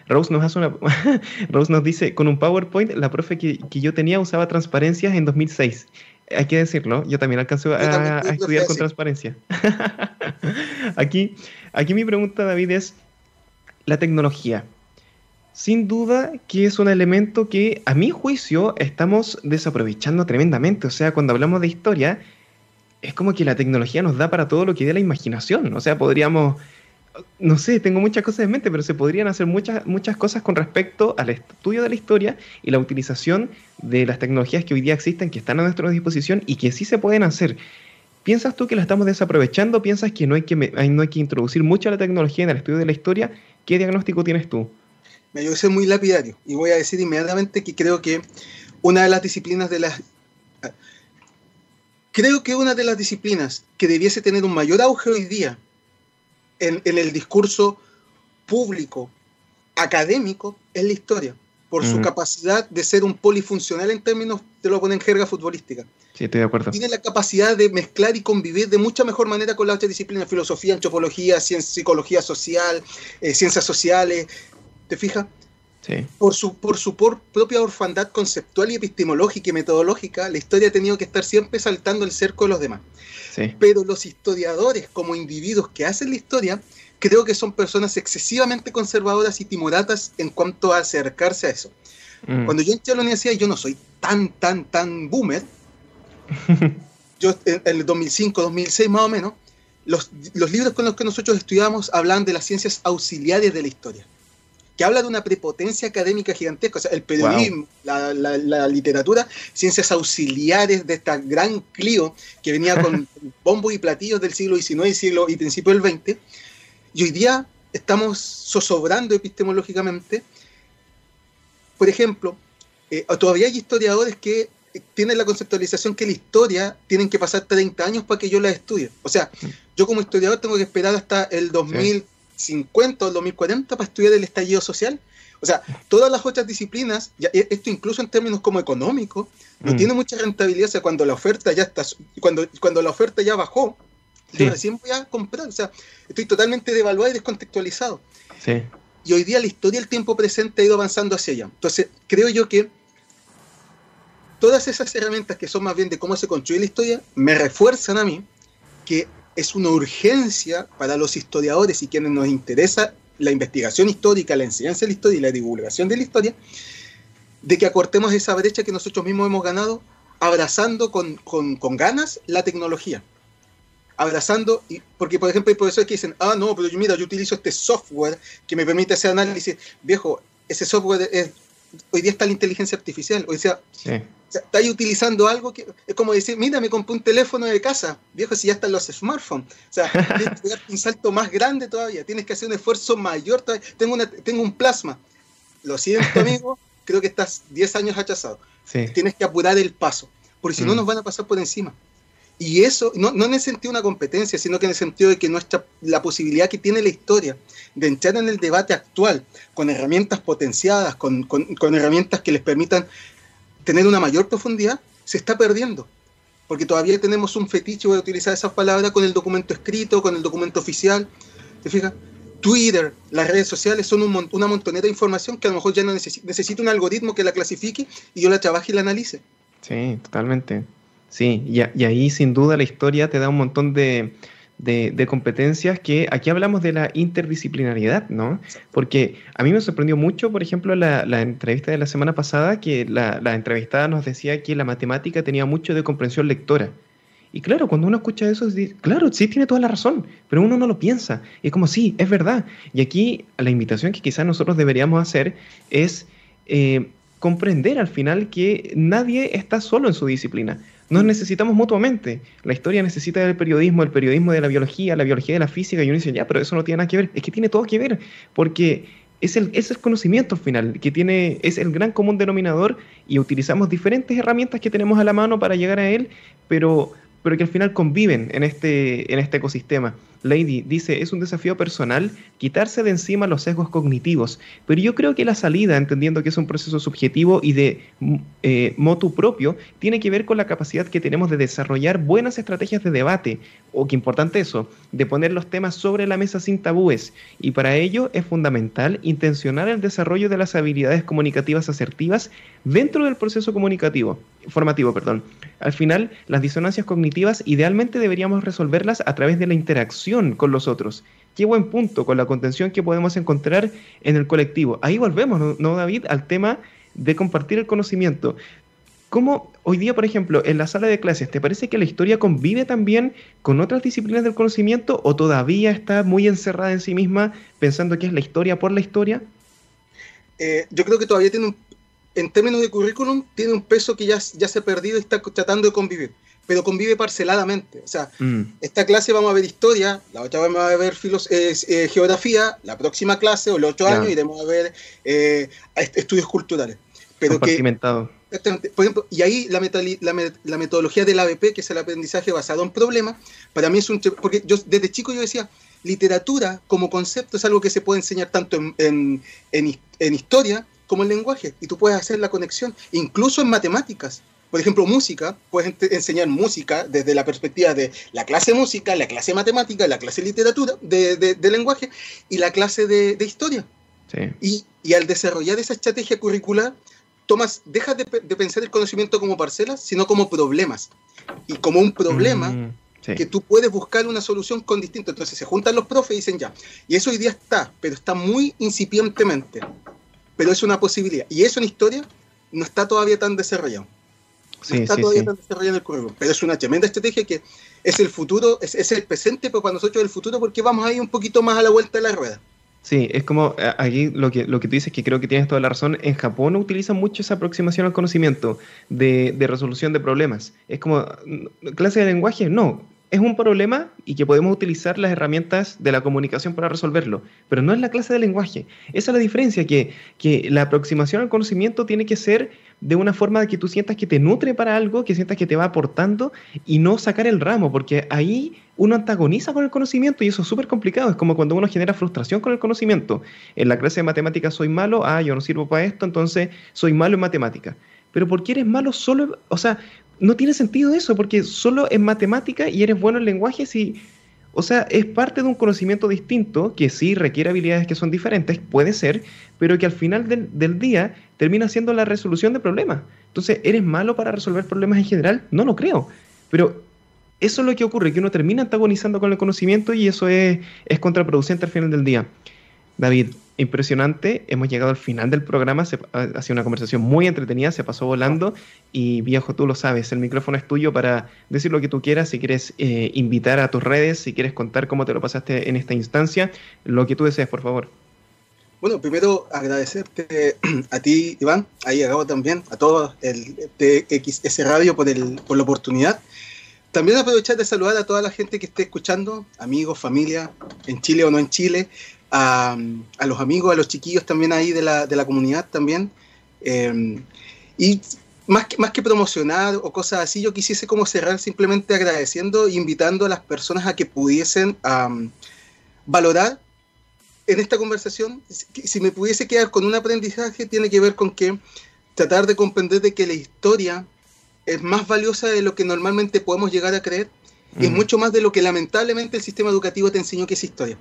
Rose nos, hace una, Rose nos dice, con un PowerPoint, la profe que, yo tenía usaba transparencias en 2006. Hay que decirlo, yo también alcancé a, estudiar con transparencia. aquí, aquí mi pregunta, David, es la tecnología. Sin duda que es un elemento que, a mi juicio, estamos desaprovechando tremendamente. O sea, cuando hablamos de historia, es como que la tecnología nos da para todo lo que dé la imaginación. O sea, podríamos no sé, tengo muchas cosas en mente, pero se podrían hacer muchas, muchas cosas con respecto al estudio de la historia y la utilización de las tecnologías que hoy día existen, que están a nuestra disposición y que sí se pueden hacer. ¿Piensas tú que la estamos desaprovechando? ¿Piensas que no hay que, no hay que introducir mucha la tecnología en el estudio de la historia? ¿Qué diagnóstico tienes tú? Me yo soy muy lapidario y voy a decir inmediatamente que creo que una de las disciplinas de las... Creo que una de las disciplinas que debiese tener un mayor auge hoy día en, el discurso público, académico, es la historia, por su capacidad de ser un polifuncional en términos, te lo ponen en jerga futbolística. Sí, estoy de acuerdo. Tiene la capacidad de mezclar y convivir de mucha mejor manera con las otras disciplinas, filosofía, antropología, ciencia, psicología social, eh, ciencias sociales. ¿Te fijas? Sí. Por su, por su propia orfandad conceptual y epistemológica y metodológica, la historia ha tenido que estar siempre saltando el cerco de los demás. Pero los historiadores, como individuos que hacen la historia, creo que son personas excesivamente conservadoras y timoratas en cuanto a acercarse a eso. Mm. Cuando yo entré a la universidad, yo no soy tan, tan, tan boomer. yo en, el 2005, 2006 más o menos, los, los libros con los que nosotros estudiamos hablan de las ciencias auxiliares de la historia que habla de una prepotencia académica gigantesca, o sea, el periodismo, la, literatura, ciencias auxiliares de esta gran Clio que venía con bombos y platillos del siglo XIX y, siglo, y principio del XX, y hoy día estamos zozobrando epistemológicamente. Por ejemplo, eh, todavía hay historiadores que tienen la conceptualización que la historia tienen que pasar 30 años para que yo la estudie. O sea, mm. yo como historiador tengo que esperar hasta el 2000, 2050 o 2040 para estudiar el estallido social. O sea, todas las otras disciplinas, e, esto incluso en términos como económicos, no mm. tiene mucha rentabilidad. O sea, cuando la oferta ya está, cuando, cuando la oferta ya bajó, yo recién voy a comprar. O sea, estoy totalmente devaluado y descontextualizado. Y hoy día la historia del tiempo presente ha ido avanzando hacia allá. Entonces, creo yo que todas esas herramientas que son más bien de cómo se construye la historia, me refuerzan a mí que es una urgencia para los historiadores y quienes nos interesa la investigación histórica, la enseñanza de la historia y la divulgación de la historia, de que acortemos esa brecha que nosotros mismos hemos ganado abrazando con, ganas la tecnología. Abrazando, y, porque por ejemplo hay profesores que dicen, ah, no, pero yo, mira, yo utilizo este software que me permite hacer análisis. Viejo, ese software es, hoy día está la inteligencia artificial. Hoy sea, sí estáis utilizando algo que es como decir, mira, me compré un teléfono de casa, viejo, si ya están los smartphones. O sea, tienes que dar un salto más grande todavía, tienes que hacer un esfuerzo mayor todavía. Tengo, una, tengo un plasma. Lo siento, amigo, creo que estás 10 años hachazado. Tienes que apurar el paso, porque si no mm. nos van a pasar por encima. Y eso, no, no, en el sentido de una competencia, sino que en el sentido de que nuestra, la posibilidad que tiene la historia de entrar en el debate actual con herramientas potenciadas, con, con, con herramientas que les permitan tener una mayor profundidad, se está perdiendo. Porque todavía tenemos un fetiche, voy a utilizar esas palabras, con el documento escrito, con el documento oficial. ¿Te fijas? Twitter, las redes sociales son una montonera de información que a lo mejor ya no necesita un algoritmo que la clasifique y yo la trabaje y la analice. Sí, totalmente. Sí, y ahí sin duda la historia te da un montón de, competencias que aquí hablamos de la interdisciplinariedad, ¿no? Porque a mí me sorprendió mucho, por ejemplo, la, entrevista de la semana pasada, que la, entrevistada nos decía que la matemática tenía mucho de comprensión lectora. Y claro, cuando uno escucha eso, claro, sí tiene toda la razón, pero uno no lo piensa. Y es como, sí, es verdad. Y aquí la invitación que quizás nosotros deberíamos hacer es eh, comprender al final que nadie está solo en su disciplina. Nos necesitamos mutuamente. La historia necesita del periodismo, el periodismo de la biología, la biología de la física, y uno dice, ya, pero eso no tiene nada que ver. Es que tiene todo que ver, porque es el, es el conocimiento al final, que tiene, es el gran común denominador y utilizamos diferentes herramientas que tenemos a la mano para llegar a él, pero, pero que al final conviven en este, en este ecosistema. Lady dice, es un desafío personal quitarse de encima los sesgos cognitivos, pero yo creo que la salida, entendiendo que es un proceso subjetivo y de mm, eh, motu propio, tiene que ver con la capacidad que tenemos de desarrollar buenas estrategias de debate, o que importante eso, de poner los temas sobre la mesa sin tabúes, y para ello es fundamental intencionar el desarrollo de las habilidades comunicativas asertivas dentro del proceso comunicativo, formativo, perdón. Al final, las disonancias cognitivas idealmente deberíamos resolverlas a través de la interacción con los otros. Qué buen punto con la contención que podemos encontrar en el colectivo. Ahí volvemos, ¿no, David? Al tema de compartir el conocimiento. ¿Cómo hoy día, por ejemplo, en la sala de clases, te parece que la historia convive también con otras disciplinas del conocimiento o todavía está muy encerrada en sí misma pensando que es la historia por la historia? Eh, yo creo que todavía tiene un, en términos de currículum, tiene un peso que ya, ya se ha perdido y está tratando de convivir pero convive parceladamente. O sea, mm. esta clase vamos a ver historia, la otra vamos a ver eh, geografía, la próxima clase o el otro año iremos a ver eh, estudios culturales. Pero que, por ejemplo, y ahí la, la, metodología del ABP, que es el aprendizaje basado en problemas, para mí es un... Porque yo desde chico yo decía, literatura como concepto es algo que se puede enseñar tanto en, en, en historia como en lenguaje, y tú puedes hacer la conexión, incluso en matemáticas. Por ejemplo, música, puedes enseñar música desde la perspectiva de la clase de música, la clase de matemática, la clase de literatura, de, lenguaje y la clase de, historia. Y, al desarrollar esa estrategia curricular, tomas, dejas de, pensar el conocimiento como parcelas, sino como problemas. Y como un problema mm, que tú puedes buscar una solución con distinto. Entonces se juntan los profes y dicen ya. Y eso hoy día está, pero está muy incipientemente. Pero es una posibilidad. Y eso en historia no está todavía tan desarrollado está todavía desarrollando el currículum. Pero es una tremenda estrategia que es el futuro, es, el presente, pero para nosotros es el futuro porque vamos ahí un poquito más a la vuelta de la rueda. Sí, es como aquí lo que, lo que tú dices, que creo que tienes toda la razón. En Japón utilizan mucho esa aproximación al conocimiento de, de resolución de problemas. Es como, clase de lenguaje, no es un problema y que podemos utilizar las herramientas de la comunicación para resolverlo, pero no es la clase de lenguaje. Esa es la diferencia, que, que la aproximación al conocimiento tiene que ser de una forma de que tú sientas que te nutre para algo, que sientas que te va aportando y no sacar el ramo, porque ahí uno antagoniza con el conocimiento y eso es súper complicado. Es como cuando uno genera frustración con el conocimiento. En la clase de matemáticas soy malo, ah, yo no sirvo para esto, entonces soy malo en matemáticas. Pero ¿por qué eres malo solo? O sea, no tiene sentido eso, porque solo en matemática y eres bueno en lenguaje si... O sea, es parte de un conocimiento distinto que sí requiere habilidades que son diferentes, puede ser, pero que al final del, día termina siendo la resolución de problemas. Entonces, ¿eres malo para resolver problemas en general? No lo creo. Pero eso es lo que ocurre, que uno termina antagonizando con el conocimiento y eso es, es contraproducente al final del día. David, impresionante. Hemos llegado al final del programa. ha sido una conversación muy entretenida, se pasó volando. Y viejo, tú lo sabes, el micrófono es tuyo para decir lo que tú quieras. Si quieres eh, invitar a tus redes, si quieres contar cómo te lo pasaste en esta instancia, lo que tú desees, por favor. Bueno, primero agradecerte a ti, Iván, a también, a todos el TXS Radio por, el, por la oportunidad. También aprovechar de saludar a toda la gente que esté escuchando, amigos, familia, en Chile o no en Chile, a, los amigos, a los chiquillos también ahí de la, de la comunidad también. Em, y más que, más que promocionar o cosas así, yo quisiese como cerrar simplemente agradeciendo e invitando a las personas a que pudiesen valorar en esta conversación, si me pudiese quedar con un aprendizaje, tiene que ver con que tratar de comprender de que la historia es más valiosa de lo que normalmente podemos llegar a creer y es mucho más de lo que lamentablemente el sistema educativo te enseñó que es historia.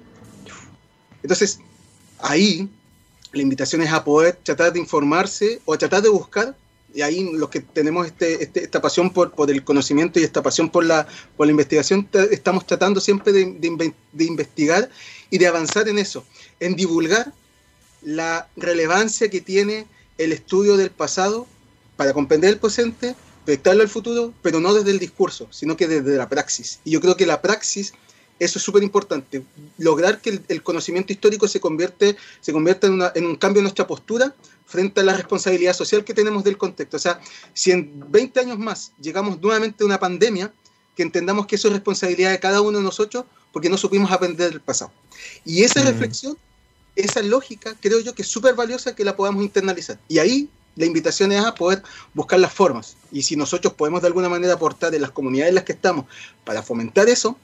Entonces, ahí la invitación es a poder tratar de informarse o a tratar de buscar, y ahí los que tenemos este, este, esta pasión por, el conocimiento y esta pasión por la, por la investigación, estamos tratando siempre de, de investigar y de avanzar en eso, en divulgar la relevancia que tiene el estudio del pasado para comprender el presente, proyectarlo al futuro, pero no desde el discurso, sino que desde la praxis. Y yo creo que la praxis eso es súper importante. Lograr que el, conocimiento histórico se convierte, se convierta en, un cambio en nuestra postura frente a la responsabilidad social que tenemos del contexto. O sea, si en 20 años más llegamos nuevamente a una pandemia, que entendamos que eso es responsabilidad de cada uno de nosotros porque no supimos aprender del pasado. Y esa mm. reflexión esa lógica creo yo que es súper valiosa que la podamos internalizar. Y ahí la invitación es a poder buscar las formas. Y si nosotros podemos de alguna manera aportar en las comunidades en las que estamos para fomentar eso,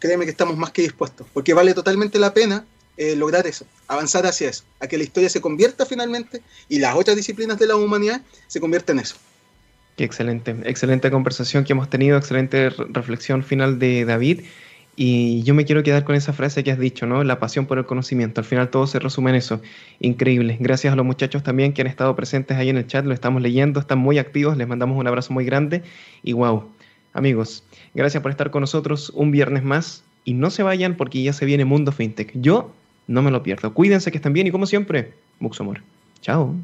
créeme que estamos más que dispuestos, porque vale totalmente la pena eh, lograr eso, avanzar hacia eso, a que la historia se convierta finalmente y las otras disciplinas de la humanidad se conviertan en eso. Qué excelente, excelente conversación que hemos tenido, excelente reflexión final de David. Y yo me quiero quedar con esa frase que has dicho, ¿no? La pasión por el conocimiento. Al final todo se resume en eso. Increíble. Gracias a los muchachos también que han estado presentes ahí en el chat, lo estamos leyendo, están muy activos, les mandamos un abrazo muy grande. Y wow, amigos, gracias por estar con nosotros un viernes más. Y no se vayan porque ya se viene Mundo FinTech. Yo no me lo pierdo. Cuídense que estén bien y como siempre, mucho amor. Chao.